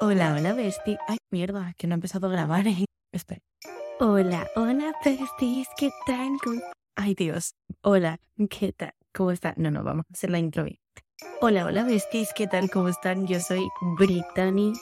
Hola, hola, bestie. Ay, mierda, que no he empezado a grabar. ¿eh? Espera. Hola, hola, besties. ¿Qué tal? ¿Cómo- Ay, Dios. Hola, ¿qué tal? ¿Cómo están? No, no, vamos a hacer la intro bien. Hola, hola, besties. ¿Qué tal? ¿Cómo están? Yo soy Brittany,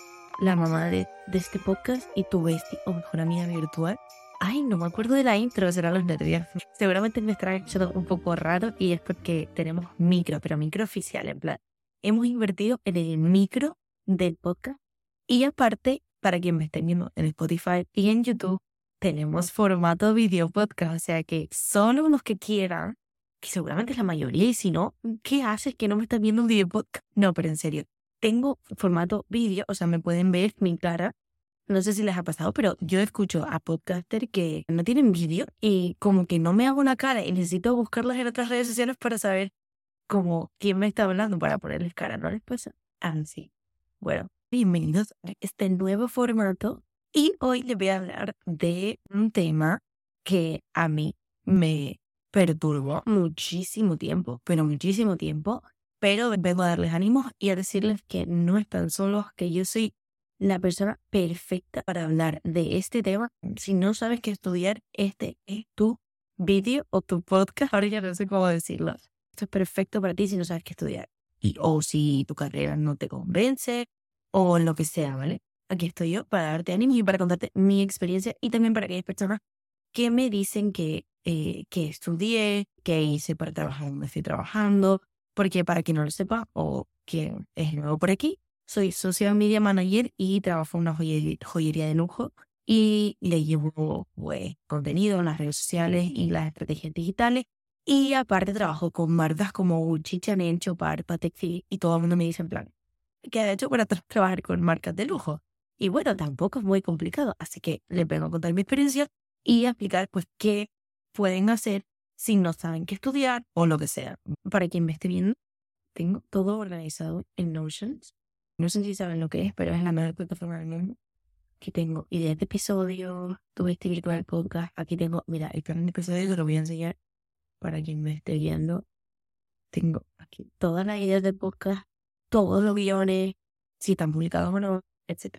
la mamá de, de este podcast y tu bestie, o mejor amiga virtual. Ay, no me acuerdo de la intro, serán los nervios. Seguramente me estará echando un poco raro y es porque tenemos micro, pero micro oficial, en plan. Hemos invertido en el micro del podcast y aparte, para quien me esté viendo en Spotify y en YouTube, tenemos formato video podcast, o sea que solo los que quieran, que seguramente es la mayoría, y si no, ¿qué haces que no me estás viendo un video podcast? No, pero en serio, tengo formato vídeo, o sea, me pueden ver mi cara. No sé si les ha pasado, pero yo escucho a podcasters que no tienen vídeo y como que no me hago una cara y necesito buscarlas en otras redes sociales para saber como quién me está hablando para ponerles cara, ¿no les pasa? Ah, sí. Bueno, bienvenidos a este nuevo formato y hoy les voy a hablar de un tema que a mí me perturbó muchísimo tiempo, pero muchísimo tiempo, pero vengo a darles ánimos y a decirles que no están solos, que yo soy la persona perfecta para hablar de este tema. Si no sabes qué estudiar, este es tu vídeo o tu podcast, ahora ya no sé cómo decirlo. Esto es perfecto para ti si no sabes qué estudiar. Y, o si tu carrera no te convence, o lo que sea, ¿vale? Aquí estoy yo para darte ánimo y para contarte mi experiencia y también para aquellas personas que me dicen que, eh, que estudié, que hice para trabajar donde estoy trabajando, porque para quien no lo sepa o que es nuevo por aquí, soy social media manager y trabajo en una joyería, joyería de lujo y le llevo pues, contenido en las redes sociales y las estrategias digitales. Y aparte trabajo con marcas como Gucci, Chanel, Chopard, Patek Philippe y todo el mundo me dice en plan, ¿qué ha hecho para tra- trabajar con marcas de lujo? Y bueno, tampoco es muy complicado, así que les vengo a contar mi experiencia y a explicar pues qué pueden hacer si no saben qué estudiar o lo que sea. Para quien me esté viendo, tengo todo organizado en Notion. No sé si saben lo que es, pero es la mejor plataforma del mundo. Aquí tengo ideas de episodios, tuve este virtual podcast. Aquí tengo, mira, el plan de episodios te lo voy a enseñar para quien me esté viendo. Tengo aquí todas las ideas del podcast, todos los guiones, si están publicados o no, etc.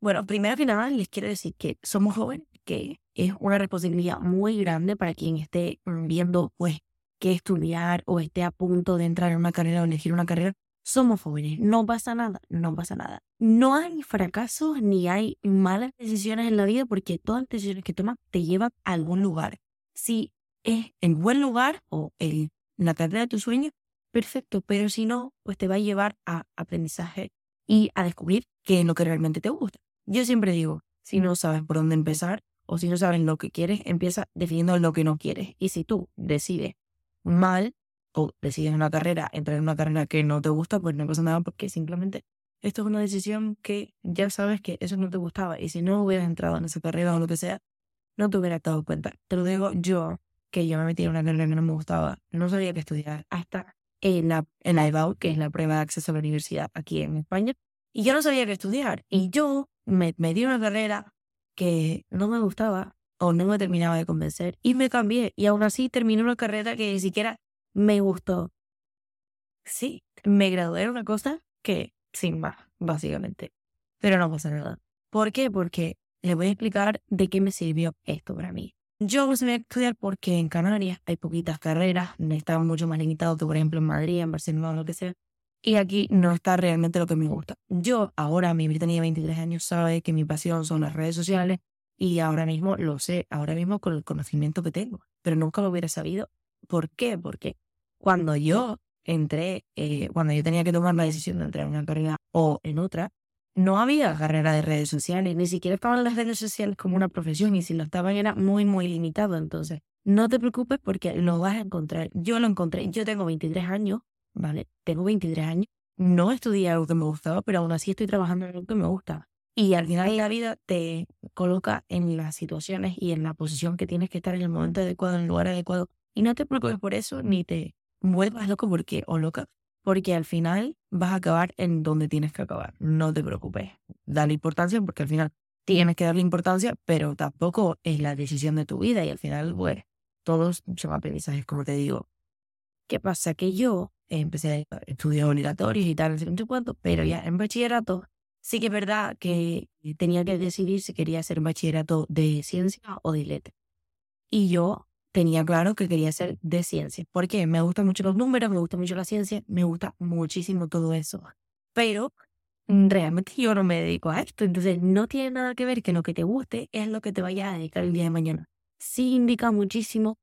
Bueno, primero que nada les quiero decir que somos jóvenes, que es una responsabilidad muy grande para quien esté viendo pues qué estudiar o esté a punto de entrar en una carrera o elegir una carrera. Somos jóvenes, no pasa nada, no pasa nada. No hay fracasos ni hay malas decisiones en la vida porque todas las decisiones que tomas te llevan a algún lugar. Si es el buen lugar o el, la carrera de tus sueños, perfecto, pero si no, pues te va a llevar a aprendizaje y a descubrir qué es lo que realmente te gusta. Yo siempre digo, si no sabes por dónde empezar o si no sabes lo que quieres, empieza definiendo lo que no quieres. Y si tú decides mal o decides una carrera, entrar en una carrera que no te gusta, pues no pasa nada porque simplemente esto es una decisión que ya sabes que eso no te gustaba. Y si no hubieras entrado en esa carrera o lo que sea, no te hubieras dado cuenta. Te lo digo yo, que yo me metí en una carrera que no me gustaba, no sabía qué estudiar hasta en la, en la EBAU, que es la prueba de acceso a la universidad aquí en España, y yo no sabía qué estudiar. Y yo me, me di una carrera que no me gustaba o no me terminaba de convencer y me cambié. Y aún así terminé una carrera que ni siquiera me gustó. Sí, me gradué en una cosa que sin más, básicamente. Pero no pasa nada. ¿Por qué? Porque les voy a explicar de qué me sirvió esto para mí. Yo no sabía estudiar porque en Canarias hay poquitas carreras, está mucho más limitado que por ejemplo en Madrid, en Barcelona, lo que sea. Y aquí no está realmente lo que me gusta. Yo ahora, mi Britannia de 23 años, sabe que mi pasión son las redes sociales y ahora mismo lo sé, ahora mismo con el conocimiento que tengo. Pero nunca lo hubiera sabido. ¿Por qué? Porque cuando yo entré, eh, cuando yo tenía que tomar la decisión de entrar en una carrera o en otra, no había carrera de redes sociales, ni siquiera estaban las redes sociales como una profesión y si lo estaban era muy, muy limitado. Entonces, no te preocupes porque lo vas a encontrar. Yo lo encontré, yo tengo 23 años, ¿vale? Tengo 23 años, no estudié algo que me gustaba, pero aún así estoy trabajando en algo que me gusta. Y al final la vida te coloca en las situaciones y en la posición que tienes que estar en el momento adecuado, en el lugar adecuado. Y no te preocupes por eso, ni te vuelvas loco porque, o loca, porque al final vas a acabar en donde tienes que acabar. No te preocupes. Dale importancia porque al final tienes que darle importancia, pero tampoco es la decisión de tu vida y al final, pues, todos son aprendizajes, como te digo. ¿Qué pasa? Que yo empecé a estudiar obligatorios y tal, no sé cuánto, pero ya en bachillerato Sí que es verdad que tenía que decidir si quería hacer bachillerato de ciencia o de letra. Y yo tenía claro que quería ser de ciencia. porque Me gustan mucho los números, me gusta mucho la ciencia, me gusta muchísimo todo eso. Pero mm, realmente yo no me dedico a esto. Entonces no tiene nada que ver que lo que te guste es lo que te vayas a dedicar el día de mañana. Sí indica muchísimo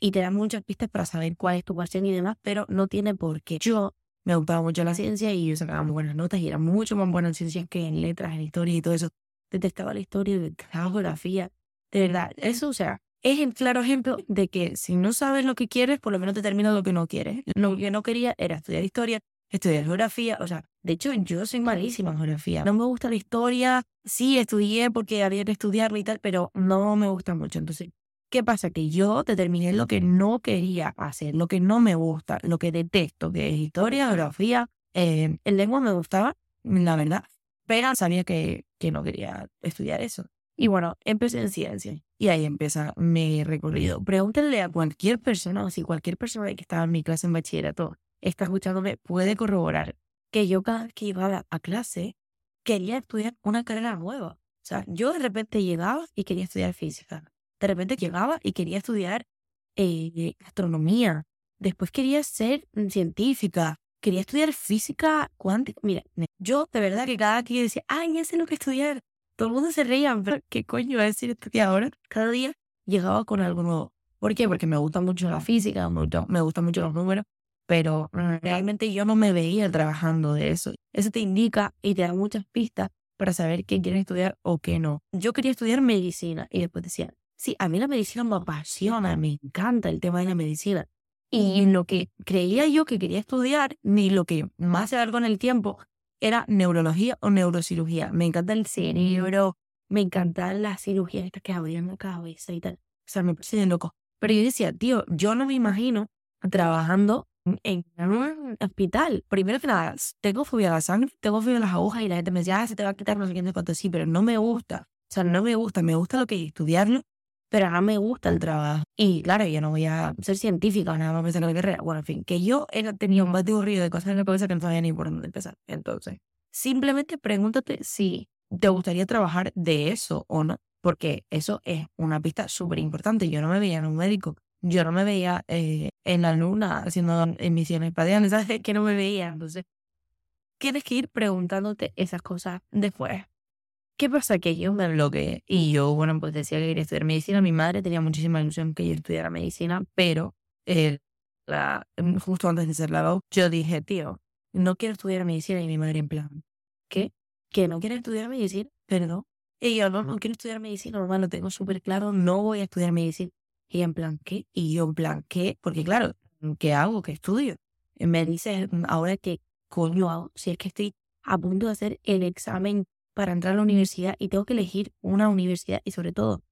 y te da muchas pistas para saber cuál es tu pasión y demás, pero no tiene por qué. Yo me gustaba mucho la ciencia y yo sacaba muy buenas notas y era mucho más buena en ciencias que en letras, en historia y todo eso. Detestaba la historia, detestaba geografía. De verdad, eso, o sea, es el claro ejemplo de que si no sabes lo que quieres, por lo menos te termina lo que no quieres. Lo que no quería era estudiar historia, estudiar geografía. O sea, de hecho, yo soy malísima en geografía. No me gusta la historia. Sí, estudié porque había que estudiarla y tal, pero no me gusta mucho. Entonces, ¿Qué pasa? Que yo determiné lo que no quería hacer, lo que no me gusta, lo que detesto, que es historia, geografía. Eh, el lengua me gustaba, la verdad, pero sabía que, que no quería estudiar eso. Y bueno, empecé en ciencia y ahí empieza mi recorrido. Pregúntenle a cualquier persona, o si cualquier persona que estaba en mi clase en bachillerato está escuchándome, puede corroborar que yo cada vez que iba a clase quería estudiar una carrera nueva. O sea, yo de repente llegaba y quería estudiar física de repente llegaba y quería estudiar eh, astronomía. Después quería ser científica. Quería estudiar física cuántica. Mira, yo de verdad que cada día decía, ay, ya sé lo que estudiar. Todo el mundo se reía, pero ¿qué coño va a decir esto que ahora? Cada día llegaba con algo nuevo. ¿Por qué? Porque me gusta mucho la física, me, me gustan mucho los números, pero realmente yo no me veía trabajando de eso. Eso te indica y te da muchas pistas para saber qué quieres estudiar o qué no. Yo quería estudiar medicina y después decía, Sí, a mí la medicina me apasiona, me encanta el tema de la medicina. Y lo que creía yo que quería estudiar, ni lo que más se algo en el tiempo, era neurología o neurocirugía. Me encanta el cerebro, me encantan las cirugías estas que abrían la cabeza y tal. O sea, me parece loco. Pero yo decía, tío, yo no me imagino trabajando en un hospital. Primero que nada, tengo fobia a la sangre, tengo fobia a las agujas y la gente me decía, ah, se te va a quitar no sé qué, cuánto sí, pero no me gusta. O sea, no me gusta, me gusta lo que es estudiarlo pero no me gusta el trabajo. Y claro, yo no voy a ser científica, nada más pensar en la carrera. Bueno, en fin, que yo he tenido un bate ruido de cosas en la cabeza que no sabía ni por dónde empezar. Entonces, simplemente pregúntate si te gustaría trabajar de eso o no, porque eso es una pista súper importante. Yo no me veía en un médico, yo no me veía eh, en la luna haciendo emisiones espaciales, ¿sabes? Que no me veía. Entonces, tienes que ir preguntándote esas cosas después. ¿Qué pasa? Que yo me bloqueé y yo, bueno, pues decía que quería estudiar medicina. Mi madre tenía muchísima ilusión que yo estudiara medicina, pero eh, la, mm, justo antes de ser la yo dije, tío, no quiero estudiar medicina. Y mi madre en plan, ¿qué? ¿Que no quieres estudiar medicina? Perdón. Y yo, no, no quiero estudiar medicina, mamá, lo tengo súper claro, no voy a estudiar medicina. Y en plan, ¿qué? Y yo en plan, ¿qué? Porque claro, ¿qué hago? ¿Qué estudio? Y me dice, ahora qué coño hago, si es que estoy a punto de hacer el examen para entrar a la universidad y tengo que elegir una universidad y sobre todo,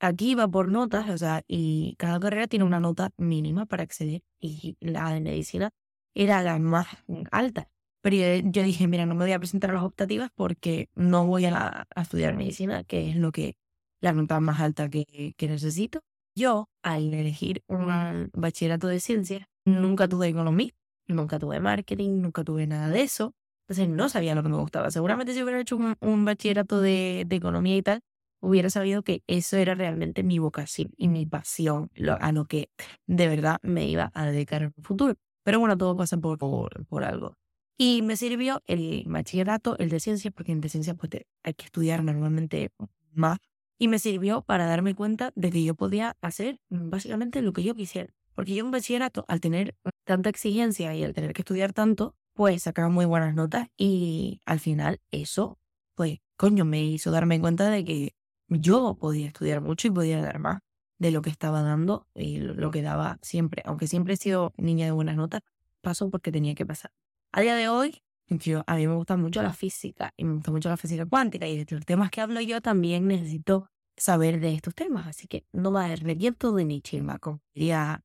aquí va por notas, o sea, y cada carrera tiene una nota mínima para acceder y la de medicina era la más alta. Pero yo, dije, mira, no me voy a presentar a las optativas porque no voy a, estudiar medicina, que es lo que la nota más alta que, que necesito. Yo, al elegir un bachillerato de ciencias, nunca tuve economía, nunca tuve marketing, nunca tuve nada de eso. Entonces no sabía lo que me gustaba. Seguramente si hubiera hecho un, bachillerato de, economía y tal, hubiera sabido que eso era realmente mi vocación y mi pasión, a lo que de verdad me iba a dedicar en el futuro. Pero bueno, todo pasa por, por, algo. Y me sirvió el bachillerato, el de ciencias, porque en de ciencias pues, hay que estudiar normalmente más. Y me sirvió para darme cuenta de que yo podía hacer básicamente lo que yo quisiera. Porque yo en bachillerato, al tener tanta exigencia y al tener que estudiar tanto, pues sacaba muy buenas notas y al final eso, pues, coño, me hizo darme cuenta de que yo podía estudiar mucho y podía dar más de lo que estaba dando y lo que daba siempre. Aunque siempre he sido niña de buenas notas, pasó porque tenía que pasar. A día de hoy, yo, a mí me gusta mucho la física y me gusta mucho la física cuántica y de los temas que hablo yo también necesito saber de estos temas. Así que no va a haber reviento de ni como diría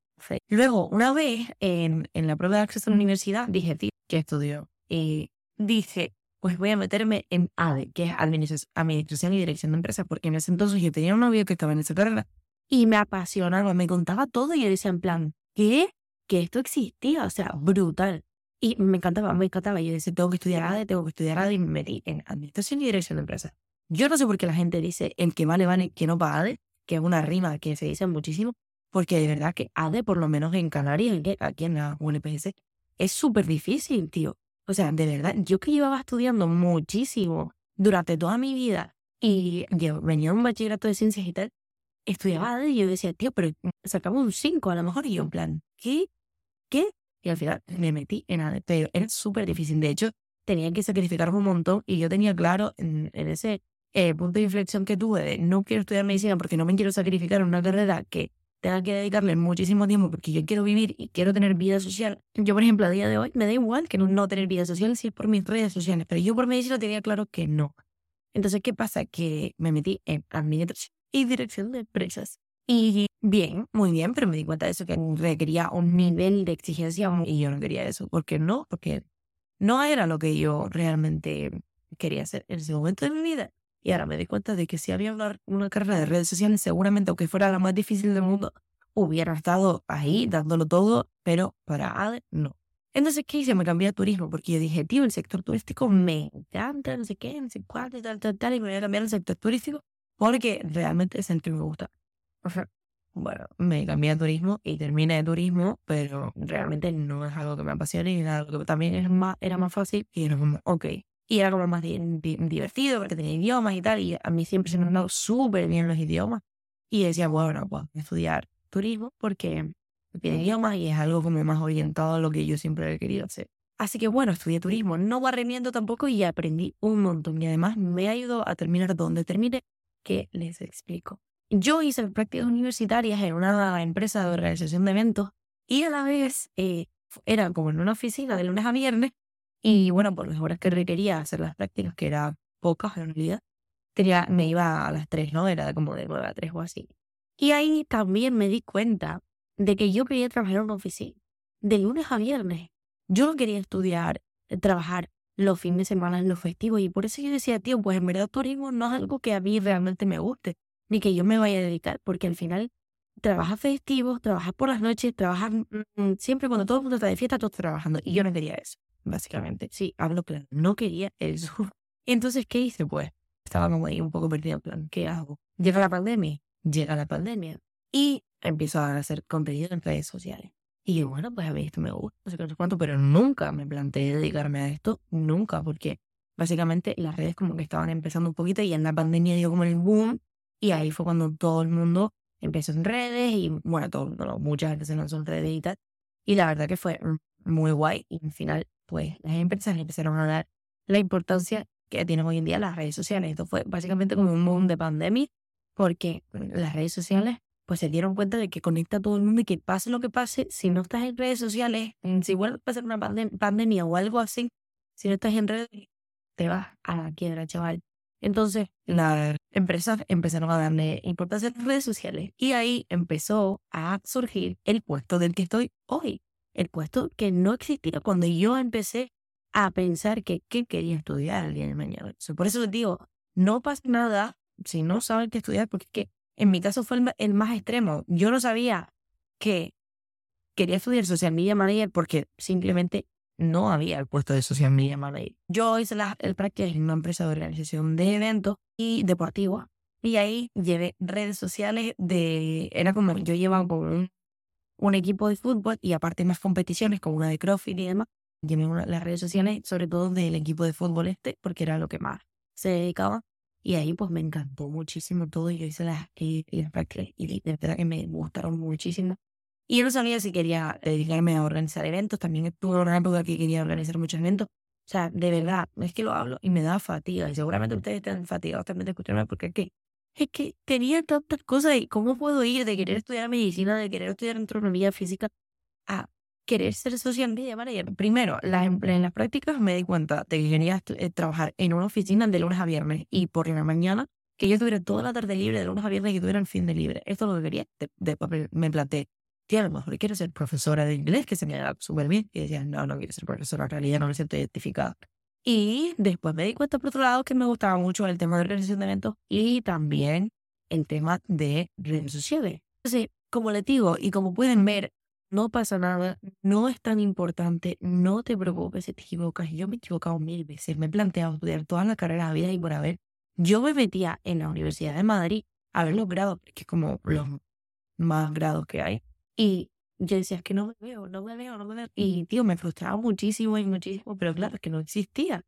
Luego, una vez en, en la prueba de acceso a la universidad, dije, tío, ¿qué estudio? Y dije, pues voy a meterme en ADE, que es Administración y Dirección de Empresas, porque en ese entonces yo tenía un novio que estaba en esa carrera y me apasionaba, me contaba todo y yo decía en plan, ¿qué? Que esto existía, o sea, brutal. Y me encantaba, me encantaba. Yo decía, tengo que estudiar ADE, tengo que estudiar ADE y me metí en Administración y Dirección de Empresas. Yo no sé por qué la gente dice el que vale, vale, que no paga ADE, que es una rima que se dice muchísimo, porque de verdad que ADE, por lo menos en Canarias, aquí en la UNPS, es súper difícil, tío. O sea, de verdad, yo que llevaba estudiando muchísimo durante toda mi vida y yo venía a un bachillerato de ciencias y tal, estudiaba y yo decía, tío, pero sacamos un 5 a lo mejor. Y yo en plan, ¿qué? ¿Qué? Y al final me metí en pero era súper difícil. De hecho, tenía que sacrificar un montón y yo tenía claro en, ese eh, punto de inflexión que tuve de no quiero estudiar medicina porque no me quiero sacrificar en una carrera que tenga que dedicarle muchísimo tiempo porque yo quiero vivir y quiero tener vida social. Yo, por ejemplo, a día de hoy me da igual que no, tener vida social si es por mis redes sociales, pero yo por medicina tenía claro que no. Entonces, ¿qué pasa? Que me metí en administración y dirección de empresas. Y bien, muy bien, pero me di cuenta de eso que requería un nivel de exigencia y yo no quería eso. ¿Por qué no? Porque no era lo que yo realmente quería hacer en ese momento de mi vida. Y ahora me di cuenta de que si había una, una carrera de redes sociales, seguramente, aunque fuera la más difícil del mundo, hubiera estado ahí dándolo todo, pero para ADE no. Entonces, ¿qué hice? Me cambié a turismo porque yo dije, tío, el sector turístico me encanta, no sé qué, no sé cuánto tal, tal, tal, y me voy a cambiar al sector turístico porque realmente es el que me gusta. Bueno, me cambié a turismo y terminé de turismo, pero realmente no es algo que me apasione y era algo que también es más, era más fácil y era como, ok. Y era como más divertido porque tenía idiomas y tal, y a mí siempre se me han dado súper bien los idiomas. Y decía, bueno, pues estudiar turismo porque tiene idiomas y es algo como más orientado a lo que yo siempre he querido hacer. Así que bueno, estudié turismo, no barremiendo tampoco y aprendí un montón. Y además me ayudó a terminar donde terminé que les explico. Yo hice prácticas universitarias en una empresa de organización de eventos y a la vez eh, era como en una oficina de lunes a viernes y bueno, por las horas que requería hacer las prácticas, que eran pocas en realidad, tenía, me iba a las tres, ¿no? Era como de nueve a tres o así. Y ahí también me di cuenta de que yo quería trabajar en una oficina de lunes a viernes. Yo no quería estudiar, eh, trabajar los fines de semana los festivos. Y por eso yo decía, tío, pues en verdad turismo no es algo que a mí realmente me guste, ni que yo me vaya a dedicar, porque al final trabajas festivos, trabajas por las noches, trabajas mm, mm, siempre cuando todo el mundo está de fiesta, todos trabajando. Y yo no quería eso, básicamente. Sí, hablo claro, no quería eso. Entonces, ¿qué hice? Pues estaba como ahí un poco perdido en plan, ¿qué hago? Llega la pandemia, llega la pandemia y empiezo a hacer contenido en redes sociales. Y bueno, pues a mí esto me gusta, no sé cuánto, pero nunca me planteé dedicarme a esto, nunca, porque básicamente las redes como que estaban empezando un poquito y en la pandemia dio como el boom y ahí fue cuando todo el mundo empezó en redes y bueno, todo, no, mucha gente se lanzó en redes y tal. Y la verdad que fue muy guay y al final pues las empresas empezaron a dar la importancia que tienen hoy en día las redes sociales. Esto fue básicamente como un boom de pandemia porque las redes sociales pues se dieron cuenta de que conecta a todo el mundo y que pase lo que pase, si no estás en redes sociales, si vuelve a pasar una pandemia o algo así, si no estás en redes, te vas a la quiebra, chaval. Entonces, las empresas empezaron a darle importancia a las redes sociales y ahí empezó a surgir el puesto del que estoy hoy. El puesto que no existía cuando yo empecé a pensar que qué quería estudiar el día de mañana. Por eso les digo, no pasa nada si no saben qué estudiar, porque es que en mi caso fue el, más extremo. Yo no sabía que quería estudiar social media manager porque simplemente no había el puesto de social media manager. Yo hice la, el práctica en una empresa de organización de eventos y deportivos y ahí llevé redes sociales de... Era como yo llevaba con un, un equipo de fútbol y aparte más competiciones como una de CrossFit y demás. Llevé las redes sociales sobre todo del equipo de fútbol este porque era lo que más se dedicaba. Y ahí pues me encantó muchísimo todo. y Yo hice las, y, y prácticas y de verdad que me gustaron muchísimo. Y yo no sabía si quería dedicarme a organizar eventos. También estuve una época que quería organizar muchos eventos. O sea, de verdad, es que lo hablo y me da fatiga. Y seguramente ustedes están fatigados también de escucharme porque es que, es que tenía tantas cosas y cómo puedo ir de querer estudiar medicina, de querer estudiar astronomía física a querer ser social media manager. Primero, en las prácticas me di cuenta de que quería eh, trabajar en una oficina de lunes a viernes y por la mañana que yo tuviera toda la tarde libre de lunes a viernes y que tuviera el fin de libre. Esto es lo que quería. De, me planteé, tío, a lo mejor quiero ser profesora de inglés, que se me da súper bien. Y decía, no, no quiero ser profesora, en realidad no me siento identificada. Y después me di cuenta, por otro lado, que me gustaba mucho el tema de organización de eventos y también el tema de redes sociales. Entonces, como les digo, y como pueden ver, no pasa nada, no es tan importante, no te preocupes si te equivocas. Yo me he equivocado mil veces, me he planteado estudiar todas las carreras vida y por haber. Yo me metía en la Universidad de Madrid a ver los grados, que es como los más grados que hay. Y yo decía, es que no me veo, no me veo, no me veo. Y, tío, me frustraba muchísimo y muchísimo, pero claro, es que no existía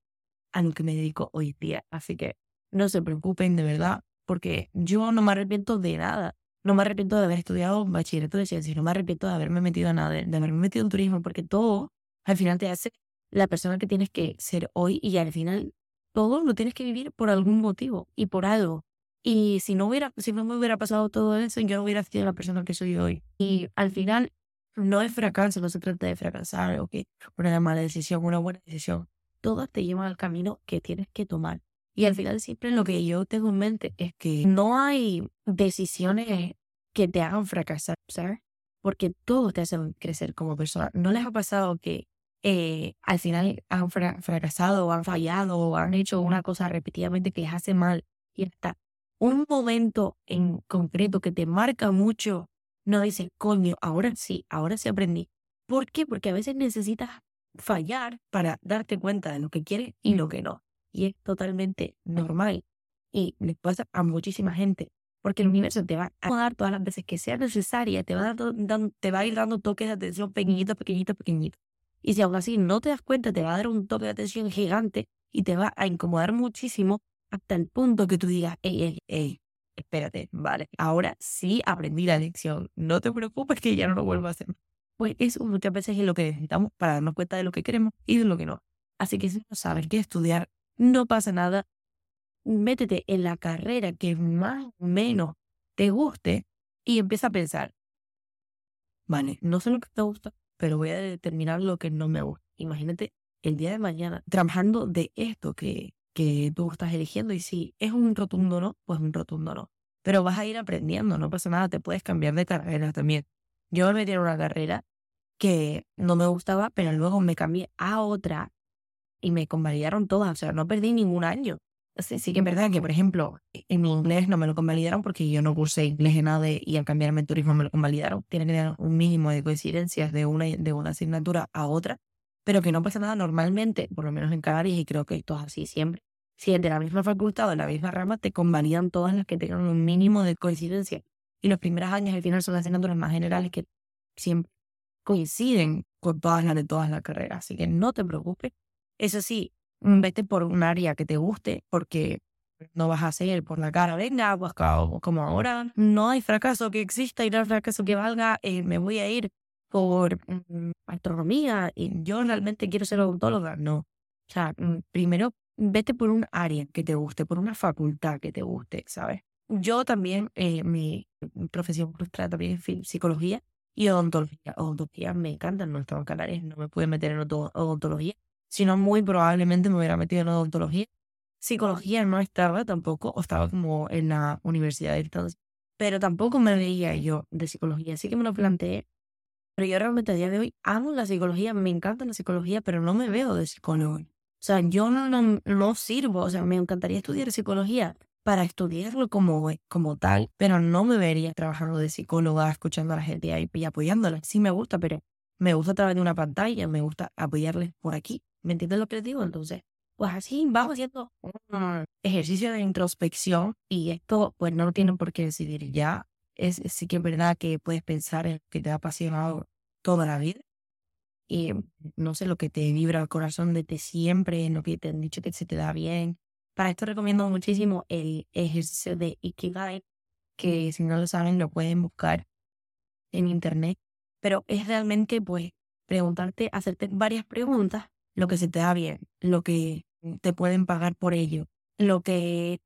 a lo que me dedico hoy día. Así que no se preocupen, de verdad, porque yo no me arrepiento de nada. No me arrepiento de haber estudiado bachillerato de ciencias, no me arrepiento de haberme metido en nada, de, haberme metido en turismo, porque todo al final te hace la persona que tienes que ser hoy y al final todo lo tienes que vivir por algún motivo y por algo. Y si no hubiera, si no me hubiera pasado todo eso, yo no hubiera sido la persona que soy hoy. Y al final no es fracaso, no se trata de fracasar o que una mala decisión, una buena decisión. Todas te llevan al camino que tienes que tomar. Y al final siempre lo que yo tengo en mente es que no hay decisiones que te hagan fracasar, ¿sabes? Porque todo te hace crecer como persona. ¿No les ha pasado que eh, al final han fracasado o han fallado o han hecho una cosa repetidamente que les hace mal y hasta un momento en concreto que te marca mucho no dices, coño, ahora sí, ahora sí aprendí. ¿Por qué? Porque a veces necesitas fallar para darte cuenta de lo que quieres y lo que no. Y es totalmente normal. Y les pasa a muchísima gente. Porque el universo te va a dar todas las veces que sea necesaria, te va a, dar, te va a ir dando toques de atención pequeñito, pequeñito, pequeñito. Y si aún así no te das cuenta, te va a dar un toque de atención gigante y te va a incomodar muchísimo hasta el punto que tú digas, espérate, vale, ahora sí aprendí la lección, no te preocupes que ya no lo vuelvo a hacer. Pues eso muchas veces es lo que necesitamos para darnos cuenta de lo que queremos y de lo que no. Así que si no sabes qué estudiar, no pasa nada. Métete en la carrera que más o menos te guste y empieza a pensar, vale, no sé lo que te gusta, pero voy a determinar lo que no me gusta. Imagínate el día de mañana trabajando de esto que, que tú estás eligiendo y si es un rotundo no, pues un rotundo no. Pero vas a ir aprendiendo, no pasa nada, te puedes cambiar de carrera también. Yo me metí en una carrera que no me gustaba, pero luego me cambié a otra y me convalidaron todas, o sea, no perdí ningún año. Sí, sí que es verdad que, por ejemplo, en mi inglés no me lo convalidaron porque yo no cursé inglés en nada y al cambiarme en turismo me lo convalidaron. Tiene que tener un mínimo de coincidencias de una, de una asignatura a otra, pero que no pasa nada normalmente, por lo menos en Canarias, y creo que esto es así siempre si es de la misma facultad o de la misma rama, te convalidan todas las que tengan un mínimo de coincidencia. Y los primeros años al final son las asignaturas más generales que siempre coinciden con todas las de todas las carreras. Así que no te preocupes. Eso sí, vete por un área que te guste, porque no vas a hacer por la cara, venga, pues como ahora no hay fracaso que exista y no hay fracaso que valga, eh, me voy a ir por mm, astronomía y yo realmente quiero ser odontóloga. No. O sea, mm, primero vete por un área que te guste, por una facultad que te guste, ¿sabes? Yo también, eh, mi profesión frustrada también es psicología y odontología. Odontología me encantan, no estaba en Canarias, no me pude meter en odontología, sino muy probablemente me hubiera metido en odontología. Psicología no estaba tampoco, o estaba como en la universidad de entonces, pero tampoco me veía yo de psicología, así que me lo planteé. Pero yo realmente a día de hoy amo la psicología, me encanta la psicología, pero no me veo de psicólogo. O sea, yo no, no, no sirvo, o sea, me encantaría estudiar psicología para estudiarlo como, como tal, pero no me vería trabajando de psicóloga, escuchando a la gente ahí y apoyándola. Sí me gusta, pero me gusta a través de una pantalla, me gusta apoyarles por aquí. ¿Me entiendes lo que les digo? Entonces, pues así vamos haciendo un ejercicio de introspección y esto pues no lo tienen por qué decidir ya. Es, sí que es verdad que puedes pensar en que te ha apasionado toda la vida y no sé, lo que te vibra el corazón de ti siempre, lo que te han dicho que se te da bien. Para esto recomiendo muchísimo el ejercicio de Ikigai, que si no lo saben lo pueden buscar en internet, pero es realmente pues preguntarte, hacerte varias preguntas, lo que se te da bien, lo que te pueden pagar por ello, lo que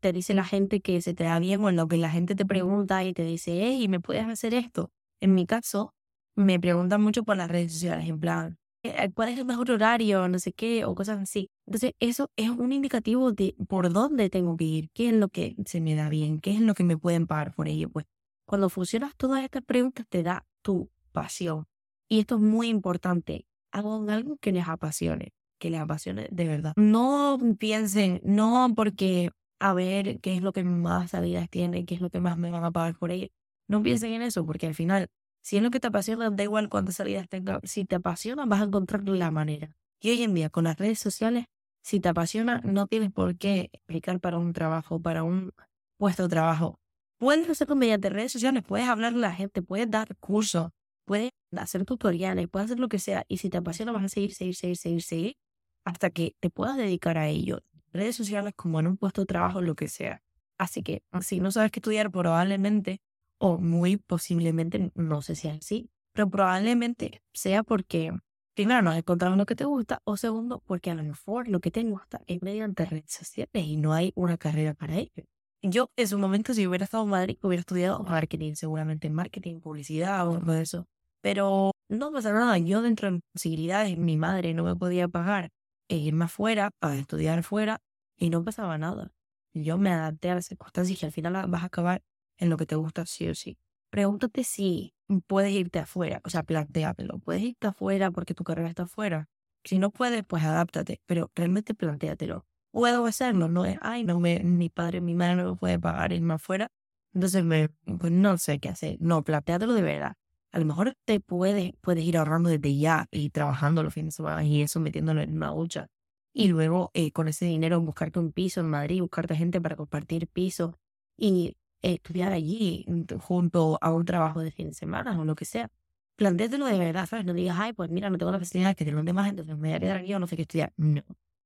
te dice la gente que se te da bien o lo que la gente te pregunta y te dice, hey, ¿me puedes hacer esto? En mi caso, me preguntan mucho por las redes sociales, en plan, eh, ¿cuál es el mejor horario? No sé qué, o cosas así. Entonces, eso es un indicativo de por dónde tengo que ir, qué es lo que se me da bien, qué es lo que me pueden pagar por ello. Pues cuando funcionas todas estas preguntas, te da tu pasión. Y esto es muy importante. Hagan algo que les apasione, que les apasione de verdad. No piensen, no porque a ver qué es lo que más salidas tiene, qué es lo que más me van a pagar por ello. No piensen en eso, porque al final Si es lo que te apasiona, da igual cuántas salidas tengas. Si te apasiona, vas a encontrar la manera. Y hoy en día, con las redes sociales, si te apasiona, no tienes por qué explicar para un trabajo, para un puesto de trabajo. Puedes hacerlo mediante redes sociales, puedes hablar a la gente, puedes dar cursos, puedes hacer tutoriales, puedes hacer lo que sea. Y si te apasiona, vas a seguir, seguir, seguir, seguir, seguir, hasta que te puedas dedicar a ello. Redes sociales como en un puesto de trabajo, lo que sea. Así que si no sabes qué estudiar, probablemente, o muy posiblemente, no sé si es así, pero probablemente sea porque, primero, no has encontrado lo que te gusta, o segundo, porque a lo mejor lo que te gusta es mediante redes sociales y no hay una carrera para ello. Yo en su momento, si hubiera estado en Madrid, hubiera estudiado marketing, seguramente marketing, publicidad o algo de eso. Pero no pasa nada. Yo dentro de mis posibilidades, mi madre no me podía pagar e irme afuera a estudiar fuera y no pasaba nada. Yo me adapté a las circunstancias y al final vas a acabar en lo que te gusta sí o sí. Pregúntate si puedes irte afuera, o sea, planteátelo. ¿Puedes irte afuera porque tu carrera está afuera? Si no puedes, pues adáptate, pero realmente planteatelo puedo hacerlo, no es, ay, no, me, mi padre, mi madre no me puede pagar irme afuera, entonces me, pues no sé qué hacer. No, planteátelo de verdad. A lo mejor te puedes, puedes ir ahorrando desde ya y trabajando los fines de semana y eso metiéndolo en una ducha. Y luego eh, con ese dinero buscarte un piso en Madrid, buscarte gente para compartir piso y estudiar allí junto a un trabajo de fin de semana o lo que sea. Plantéatelo de verdad, ¿sabes? No digas, ay, pues mira, no tengo la facilidad que tengo demás, entonces me voy a quedar aquí o no sé qué estudiar. No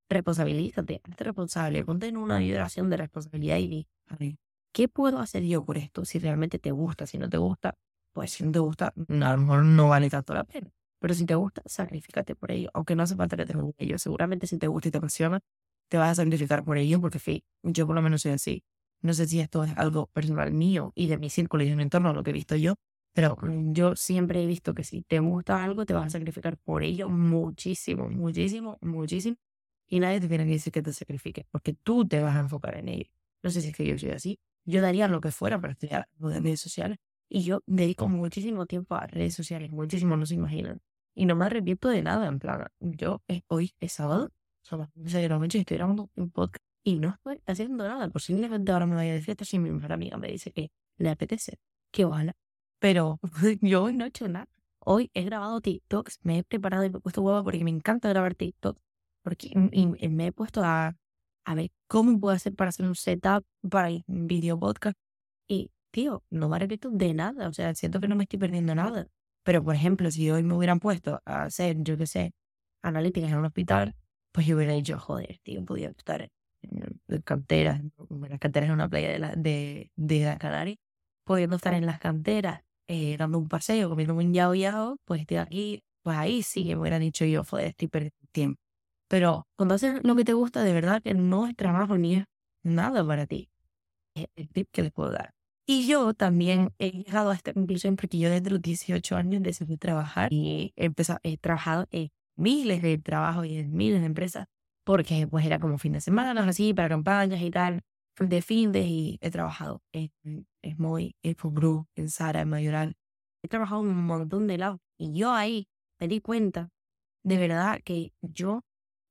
responsabilízate, hazte responsable, ponte en una vibración de responsabilidad y di, ¿qué puedo hacer yo por esto? Si realmente te gusta, si no te gusta, pues si no te gusta, a lo mejor no vale tanto la pena. Pero si te gusta, sacrificate por ello, aunque no hace falta que te ello. Seguramente si te gusta y te apasiona, te vas a sacrificar por ello, porque fin, yo por lo menos soy así. No sé si esto es algo personal mío y de mi círculo y de mi entorno, lo que he visto yo, pero yo siempre he visto que si te gusta algo, te vas a sacrificar por ello muchísimo, muchísimo, muchísimo y nadie te tiene que decir que te sacrifiques, porque tú te vas a enfocar en ello. No sé si es que yo soy así. Yo daría lo que fuera para estudiar redes sociales y yo dedico muchísimo tiempo a redes sociales, muchísimo, no se imaginan. Y no me arrepiento de nada, en plan, yo hoy es sábado, son las 11 de la noche y estoy grabando un podcast y no estoy haciendo nada. Posiblemente ahora me vaya de fiesta si mi mejor amiga me dice que le apetece, que ojalá. Pero yo hoy no he hecho nada. Hoy he grabado TikToks, me he preparado y me he puesto huevo porque me encanta grabar TikToks porque me he puesto a, a ver cómo puedo hacer para hacer un setup para un video podcast. Y, tío, no me arrepiento de nada. O sea, siento que no me estoy perdiendo nada. Pero, por ejemplo, si hoy me hubieran puesto a hacer, yo qué sé, analíticas en un hospital, pues yo hubiera dicho, joder, tío, podía estar en, canteras, en las canteras en una playa de la, de, de la Canaria, pudiendo estar en las canteras, eh, dando un paseo, comiendo un yao yao, pues estoy aquí, pues ahí sí que me hubieran dicho yo, joder, estoy perdiendo tiempo. Pero cuando haces lo que te gusta, de verdad que no es trabajo ni es nada para ti. Es el tip que les puedo dar. Y yo también he llegado a esta conclusión porque yo desde los 18 años decidí trabajar y he, empezado, he trabajado en miles de trabajos y en miles de empresas porque pues era como fin de semana, así, para campañas y tal, de fin de y he trabajado en, en Moy, en Group, en Sara, en Mayoral. He trabajado en un montón de lados y yo ahí me di cuenta de verdad que yo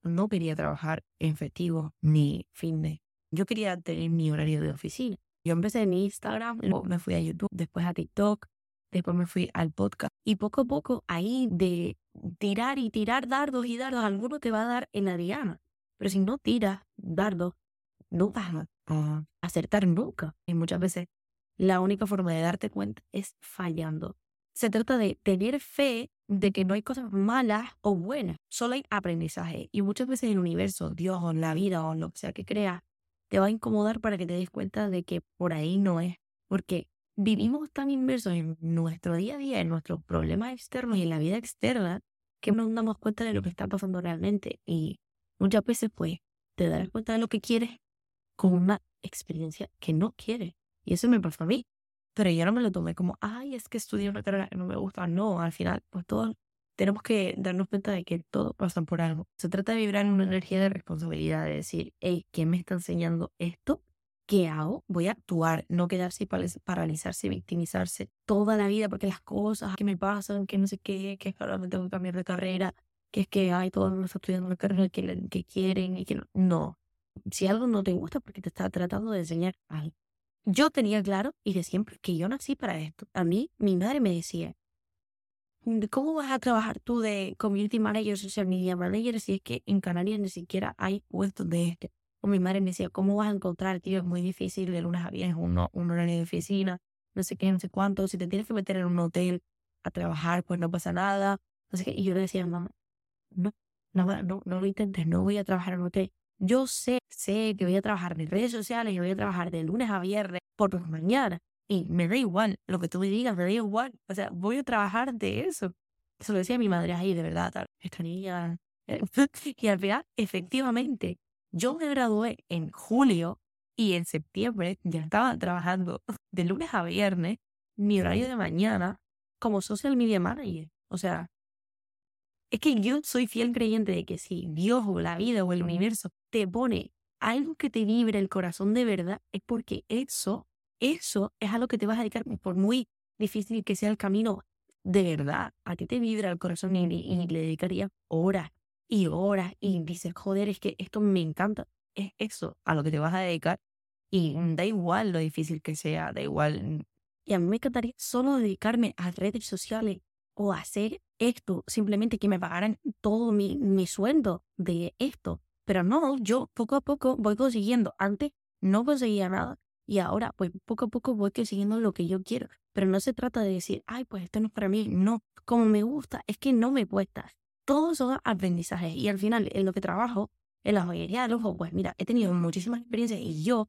no quería trabajar en festivo ni fin de. Yo quería tener mi horario de oficina. Yo empecé en Instagram, luego me fui a YouTube, después a TikTok, después me fui al podcast. Y poco a poco ahí de tirar y tirar dardos y dardos, alguno te va a dar en la diana. Pero si no tiras dardos, no vas a acertar nunca. Y muchas veces la única forma de darte cuenta es fallando. Se trata de tener fe de que no hay cosas malas o buenas, solo hay aprendizaje. Y muchas veces el universo, Dios o la vida o lo que sea que creas, te va a incomodar para que te des cuenta de que por ahí no es. Porque vivimos tan inmersos en nuestro día a día, en nuestros problemas externos y en la vida externa, que no nos damos cuenta de lo que está pasando realmente. Y muchas veces, pues, te darás cuenta de lo que quieres con una experiencia que no quieres. Y eso me pasó a mí. Pero yo no me lo tomé como, ay, es que estudié una carrera que no me gusta. No, al final, pues todos tenemos que darnos cuenta de que todo pasa por algo. Se trata de vibrar en una energía de responsabilidad, de decir, hey, ¿quién me está enseñando esto? ¿Qué hago? Voy a actuar, no quedarse y paralizarse, victimizarse toda la vida porque las cosas que me pasan, que no sé qué, que ahora me tengo que cambiar de carrera, que es que hay todo el mundo está estudiando una carrera que, que quieren y que no. No. Si algo no te gusta porque te está tratando de enseñar algo yo tenía claro y de siempre que yo nací para esto. A mí, mi madre me decía, ¿cómo vas a trabajar tú de community manager, social media manager si es que en Canarias ni siquiera hay puestos de este? O mi madre me decía, ¿cómo vas a encontrar, tío? Es muy difícil, de lunes a viernes uno, un horario de oficina, no sé qué, no sé cuánto. Si te tienes que meter en un hotel a trabajar, pues no pasa nada. Sé qué. Y yo le decía, mamá, no, no, no, no lo intentes, no voy a trabajar en hotel. Yo sé, sé que voy a trabajar en redes sociales y voy a trabajar de lunes a viernes por las mañanas. Y me da igual lo que tú me digas, me da igual. O sea, voy a trabajar de eso. Eso lo decía mi madre ahí, de verdad, tal, esta niña. y al final, efectivamente, yo me gradué en julio y en septiembre ya estaba trabajando de lunes a viernes, mi horario de mañana, como social media manager. O sea, es que yo soy fiel creyente de que si Dios o la vida o el universo te pone algo que te vibre el corazón de verdad, es porque eso, eso es a lo que te vas a dedicar, por muy difícil que sea el camino, de verdad, a ti te vibra el corazón y, le dedicaría horas y horas y dices, joder, es que esto me encanta. Es eso a lo que te vas a dedicar y da igual lo difícil que sea, da igual. Y a mí me encantaría solo dedicarme a redes sociales o hacer esto, simplemente que me pagaran todo mi, mi sueldo de esto. Pero no, yo poco a poco voy consiguiendo. Antes no conseguía nada y ahora pues poco a poco voy consiguiendo lo que yo quiero. Pero no se trata de decir, ay, pues esto no es para mí. No, como me gusta, es que no me cuesta. Todos son aprendizajes y al final en lo que trabajo, en la joyería del ojo, pues mira, he tenido muchísimas experiencias y yo,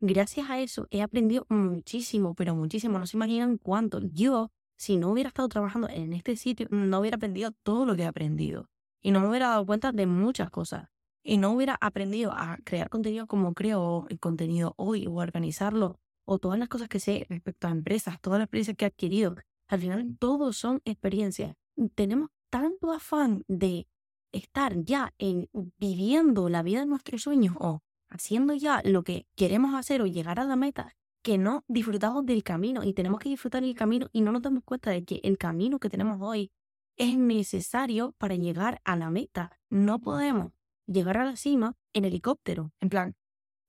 gracias a eso, he aprendido muchísimo, pero muchísimo. No se imaginan cuánto. Yo si no hubiera estado trabajando en este sitio, no hubiera aprendido todo lo que he aprendido. Y no me hubiera dado cuenta de muchas cosas. Y no hubiera aprendido a crear contenido como creo el contenido hoy o organizarlo o todas las cosas que sé respecto a empresas, todas las experiencias que he adquirido. Al final, todo son experiencias. Tenemos tanto afán de estar ya en viviendo la vida de nuestros sueños o haciendo ya lo que queremos hacer o llegar a la meta que no disfrutamos del camino y tenemos que disfrutar el camino y no nos damos cuenta de que el camino que tenemos hoy es necesario para llegar a la meta. No podemos llegar a la cima en helicóptero. En plan,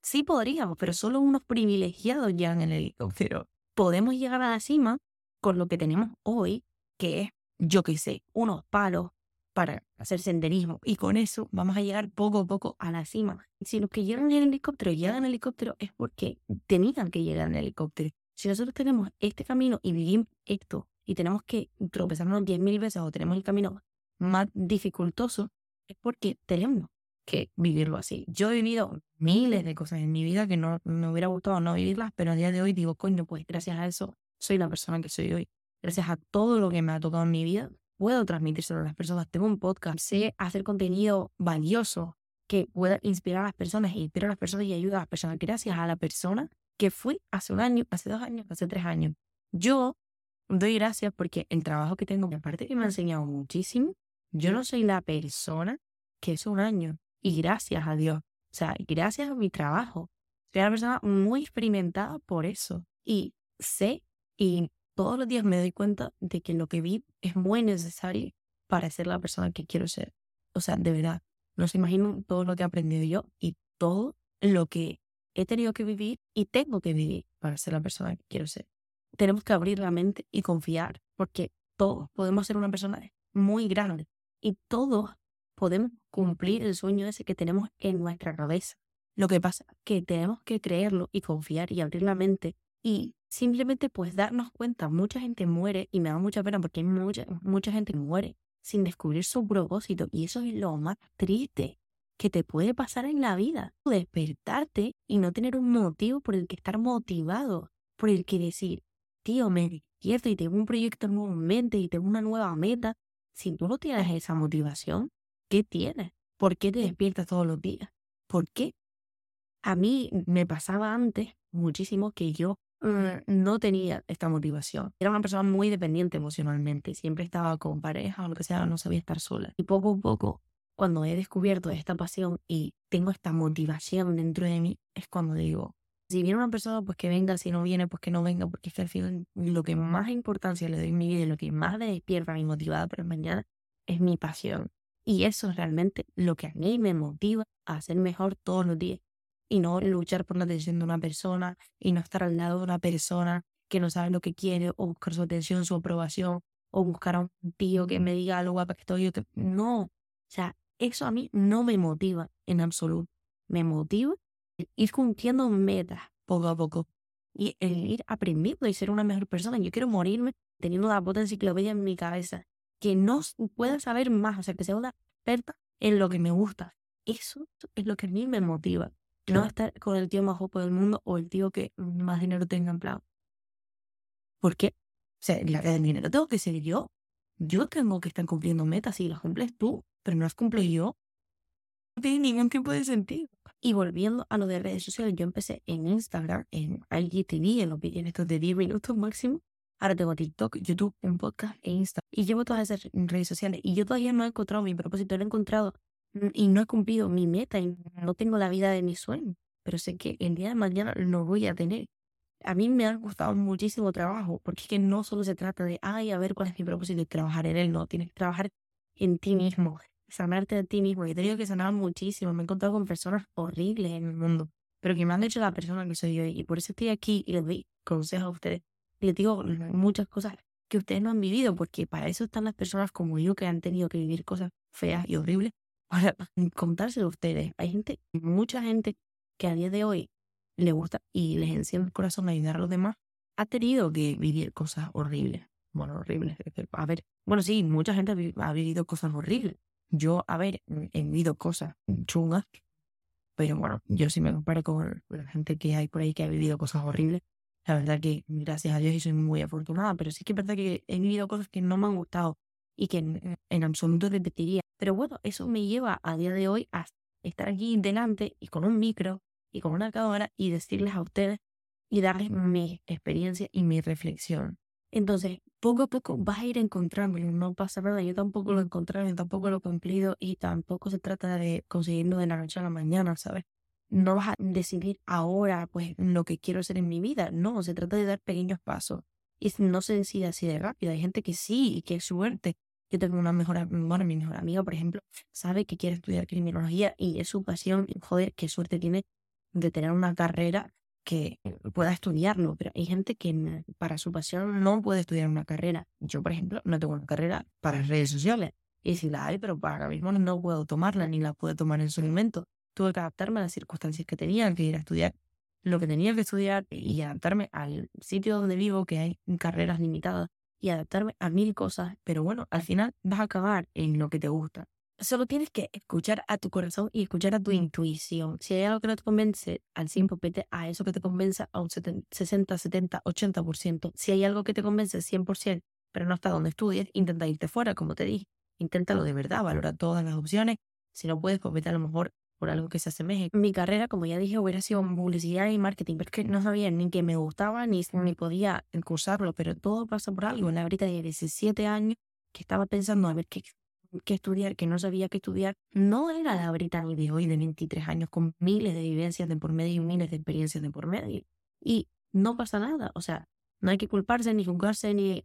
sí podríamos, pero solo unos privilegiados llegan en helicóptero. Podemos llegar a la cima con lo que tenemos hoy, que es, yo qué sé, unos palos, para hacer senderismo. Y con eso vamos a llegar poco a poco a la cima. Si los que llegan en helicóptero llegan en helicóptero es porque tenían que llegar en helicóptero. Si nosotros tenemos este camino y vivimos esto y tenemos que tropezarnos 10.000 veces o tenemos el camino más dificultoso, es porque tenemos que vivirlo así. Yo he vivido miles de cosas en mi vida que no me hubiera gustado no vivirlas, pero a día de hoy digo, coño, pues gracias a eso soy la persona que soy hoy. Gracias a todo lo que me ha tocado en mi vida, puedo transmitírselo a las personas. Tengo un podcast, sé hacer contenido valioso que pueda inspirar a las personas, inspirar a las personas y ayudar a las personas. Gracias a la persona que fui hace un año, hace dos años, hace tres años. Yo doy gracias porque el trabajo que tengo, aparte que me ha enseñado muchísimo, yo no soy la persona que es un año. Y gracias a Dios. O sea, gracias a mi trabajo. Soy una persona muy experimentada por eso. Y sé y todos los días me doy cuenta de que lo que vi es muy necesario para ser la persona que quiero ser. O sea, de verdad, no se imaginan todo lo que he aprendido yo y todo lo que he tenido que vivir y tengo que vivir para ser la persona que quiero ser. Tenemos que abrir la mente y confiar, porque todos podemos ser una persona muy grande y todos podemos cumplir el sueño ese que tenemos en nuestra cabeza. Lo que pasa es que tenemos que creerlo y confiar y abrir la mente y simplemente pues darnos cuenta, mucha gente muere y me da mucha pena porque mucha, mucha gente muere sin descubrir su propósito y eso es lo más triste que te puede pasar en la vida. Despertarte y no tener un motivo por el que estar motivado, por el que decir, tío, me despierto y tengo un proyecto nuevo en mente y tengo una nueva meta. Si tú no tienes esa motivación, ¿qué tienes? ¿Por qué te despiertas todos los días? ¿Por qué? A mí me pasaba antes muchísimo que yo no tenía esta motivación. Era una persona muy dependiente emocionalmente, siempre estaba con pareja o lo que sea, no sabía estar sola. Y poco a poco, cuando he descubierto esta pasión y tengo esta motivación dentro de mí, es cuando digo, si viene una persona, pues que venga, si no viene, pues que no venga, porque es que lo que más importancia le doy en mi vida y lo que más me despierta mi motivada para mañana es mi pasión. Y eso es realmente lo que a mí me motiva a ser mejor todos los días y no luchar por la atención de una persona y no estar al lado de una persona que no sabe lo que quiere o buscar su atención, su aprobación o buscar a un tío que me diga lo guapa que estoy. Yo No, o sea, eso a mí no me motiva en absoluto. Me motiva ir cumpliendo metas poco a poco y el ir aprendiendo y ser una mejor persona. Yo quiero morirme teniendo la puta enciclopedia en mi cabeza, que no pueda saber más, o sea, que sea una experta en lo que me gusta. Eso es lo que a mí me motiva. No estar con el tío más guapo del mundo o el tío que más dinero tenga en plan. ¿Por qué? O sea, la del dinero tengo que ser yo. Yo tengo que estar cumpliendo metas y las cumples tú, pero no las cumplo yo. No tiene ningún tipo de sentido. Y volviendo a lo de redes sociales, yo empecé en Instagram, en IGTV, en los vídeos estos de 10 minutos máximo. Ahora tengo TikTok, YouTube, un podcast e Instagram. Y llevo todas esas redes sociales. Y yo todavía no he encontrado mi propósito, lo he encontrado y no he cumplido mi meta y no tengo la vida de mi sueño. Pero sé que el día de mañana lo voy a tener. A mí me ha gustado muchísimo trabajo, porque es que no solo se trata de, ay, a ver cuál es mi propósito y trabajar en él, no, tienes que trabajar en ti mismo, sanarte de ti mismo. He tenido que sanar muchísimo. Me he encontrado con personas horribles en el mundo, pero que me han hecho la persona que soy yo. Y por eso estoy aquí y les doy consejos a ustedes. Les digo muchas cosas que ustedes no han vivido, porque para eso están las personas como yo que han tenido que vivir cosas feas y horribles para contárselo a ustedes. Hay gente, mucha gente que a día de hoy le gusta y les enciende el corazón ayudar a los demás, ha tenido que vivir cosas horribles. Bueno, horribles. A ver, bueno, sí, mucha gente ha vivido cosas horribles, yo, a ver, he vivido cosas chungas, pero bueno, yo sí me comparo con la gente que hay por ahí que ha vivido cosas horribles. La verdad que gracias a Dios soy muy afortunada, pero sí que es verdad que he vivido cosas que no me han gustado y que en, en absoluto repetiría. Pero bueno, eso me lleva a día de hoy a estar aquí delante y con un micro y con una cámara y decirles a ustedes y darles mi experiencia y mi reflexión. Entonces, poco a poco vas a ir encontrando, no pasa nada, yo tampoco lo he encontrado, yo tampoco lo he cumplido y tampoco se trata de conseguirlo de la noche a la mañana, ¿sabes? No vas a decidir ahora, pues, lo que quiero hacer en mi vida, no, se trata de dar pequeños pasos y no se decide así de rápido, hay gente que sí y es suerte. Yo tengo una mejor, bueno, mi mejor amiga, por ejemplo, sabe que quiere estudiar criminología y es su pasión, joder, qué suerte tiene de tener una carrera que pueda estudiarlo, pero hay gente que para su pasión no puede estudiar una carrera. Yo, por ejemplo, no tengo una carrera para redes sociales. Y si la hay, pero ahora mismo no puedo tomarla ni la puedo tomar en su momento. Tuve que adaptarme a las circunstancias que tenía, que ir a estudiar lo que tenía que estudiar y adaptarme al sitio donde vivo, que hay carreras limitadas, y adaptarme a mil cosas. Pero bueno, al final vas a acabar en lo que te gusta. Solo tienes que escuchar a tu corazón y escuchar a tu intuición. Si hay algo que no te convence al 100%, vete a eso que te convenza a un 60, 70, 80%. Si hay algo que te convence 100%, pero no está donde estudies, intenta irte fuera, como te dije. Inténtalo de verdad, valora todas las opciones. Si no puedes, pues vete a lo mejor por algo que se asemeje. Mi carrera, como ya dije, hubiera sido publicidad y marketing, pero es que no sabía ni que me gustaba ni, ni podía cursarlo, pero todo pasa por algo. La ahorita de 17 años, que estaba pensando a ver qué que estudiar, que no sabía qué estudiar, no era la Brittany de hoy de 23 años con miles de vivencias de por medio y miles de experiencias de por medio. Y no pasa nada, o sea, no hay que culparse, ni juzgarse, ni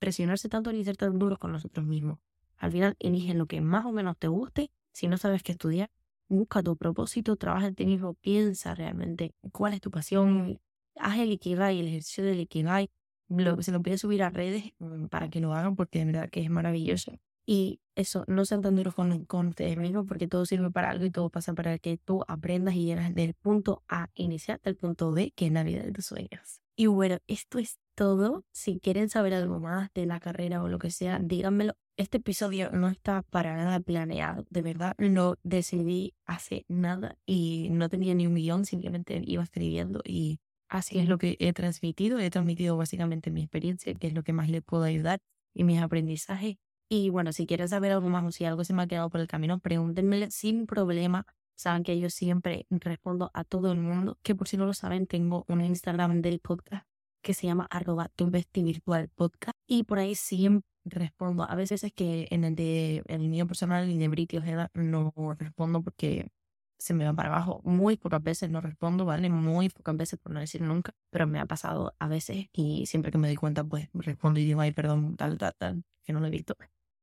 presionarse tanto, ni ser tan duros con nosotros mismos. Al final, elige lo que más o menos te guste. Si no sabes qué estudiar, busca tu propósito, trabaja en ti mismo, piensa realmente cuál es tu pasión, haz el Ikigai, el ejercicio del Ikigai. Lo, se lo puede subir a redes mm, para que lo hagan porque de verdad que es maravilloso. Y eso, no sean tan duros con, con ustedes mismos porque todo sirve para algo y todo pasa para que tú aprendas y llegas del punto A inicial al punto B, que es la vida de tus sueños. Y bueno, esto es todo. Si quieren saber algo más de la carrera o lo que sea, díganmelo. Este episodio no está para nada planeado. De verdad, lo decidí hace nada y no tenía ni un guion, simplemente iba escribiendo y así es lo que he transmitido. He transmitido básicamente mi experiencia, que es lo que más le puedo ayudar y mis aprendizajes. Y bueno, si quieres saber algo más o si algo se me ha quedado por el camino, pregúntenme sin problema. Saben que yo siempre respondo a todo el mundo. Que por si no lo saben, tengo un Instagram del podcast que se llama arroba tu virtual podcast. Y por ahí siempre respondo. A veces es que en el de el mío personal y de Britio no respondo porque se me va para abajo. Muy pocas veces no respondo, ¿vale? Muy pocas veces, por no decir nunca, pero me ha pasado a veces y siempre que me doy cuenta, pues respondo y digo, ay, perdón, tal, tal, tal, que no lo he visto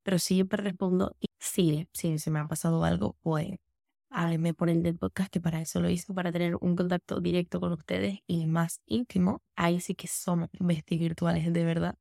pero siempre respondo y sí, si se me ha pasado algo, pues háganme por el del podcast, que para eso lo hice, para tener un contacto directo con ustedes y más íntimo. Ahí sí que somos virtuales de verdad.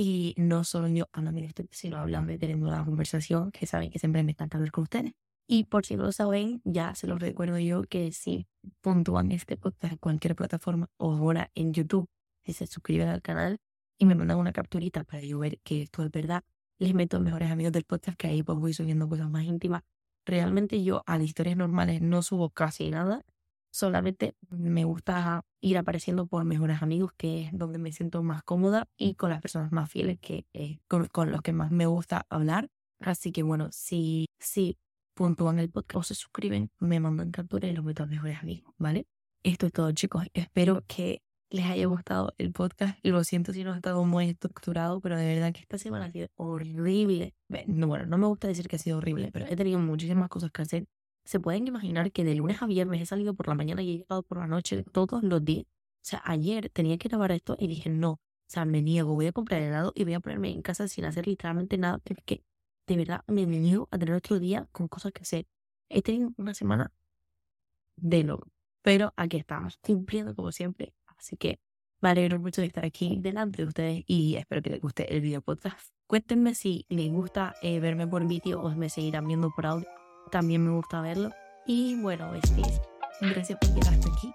Y no solo yo hablando de esto, sino hablando de una conversación que saben que siempre me encanta hablar con ustedes. Y por si no lo saben, ya se los recuerdo yo que si puntúan este podcast en cualquier plataforma o ahora en YouTube, si se suscriben al canal y me mandan una capturita para yo ver que esto es verdad, les meto mejores amigos del podcast que ahí pues voy subiendo cosas más íntimas. Realmente yo a las historias normales no subo casi nada, solamente me gusta ir apareciendo por mejores amigos, que es donde me siento más cómoda y con las personas más fieles que eh, con, con, los que más me gusta hablar. Así que bueno, si, si puntúan el podcast o se suscriben, me mandan captura y los meto a mejores amigos, ¿vale? Esto es todo, chicos. Espero que les haya gustado el podcast. Lo siento si no ha estado muy estructurado, pero de verdad que esta semana ha sido horrible. Bueno, no me gusta decir que ha sido horrible, pero he tenido muchísimas cosas que hacer. Se pueden imaginar que de lunes a viernes he salido por la mañana y he llegado por la noche todos los días. O sea, ayer tenía que grabar esto y dije, no, o sea, me niego, voy a comprar helado y voy a ponerme en casa sin hacer literalmente nada, porque de verdad me niego a tener otro día con cosas que hacer. He tenido una semana de loco, pero aquí estamos, cumpliendo como siempre. Así que me alegro mucho de estar aquí delante de ustedes y espero que les guste el video podcast. Cuéntenme si les gusta eh, verme por vídeo o me seguirán viendo por audio. También me gusta verlo. Y bueno, besties, gracias por llegar hasta aquí.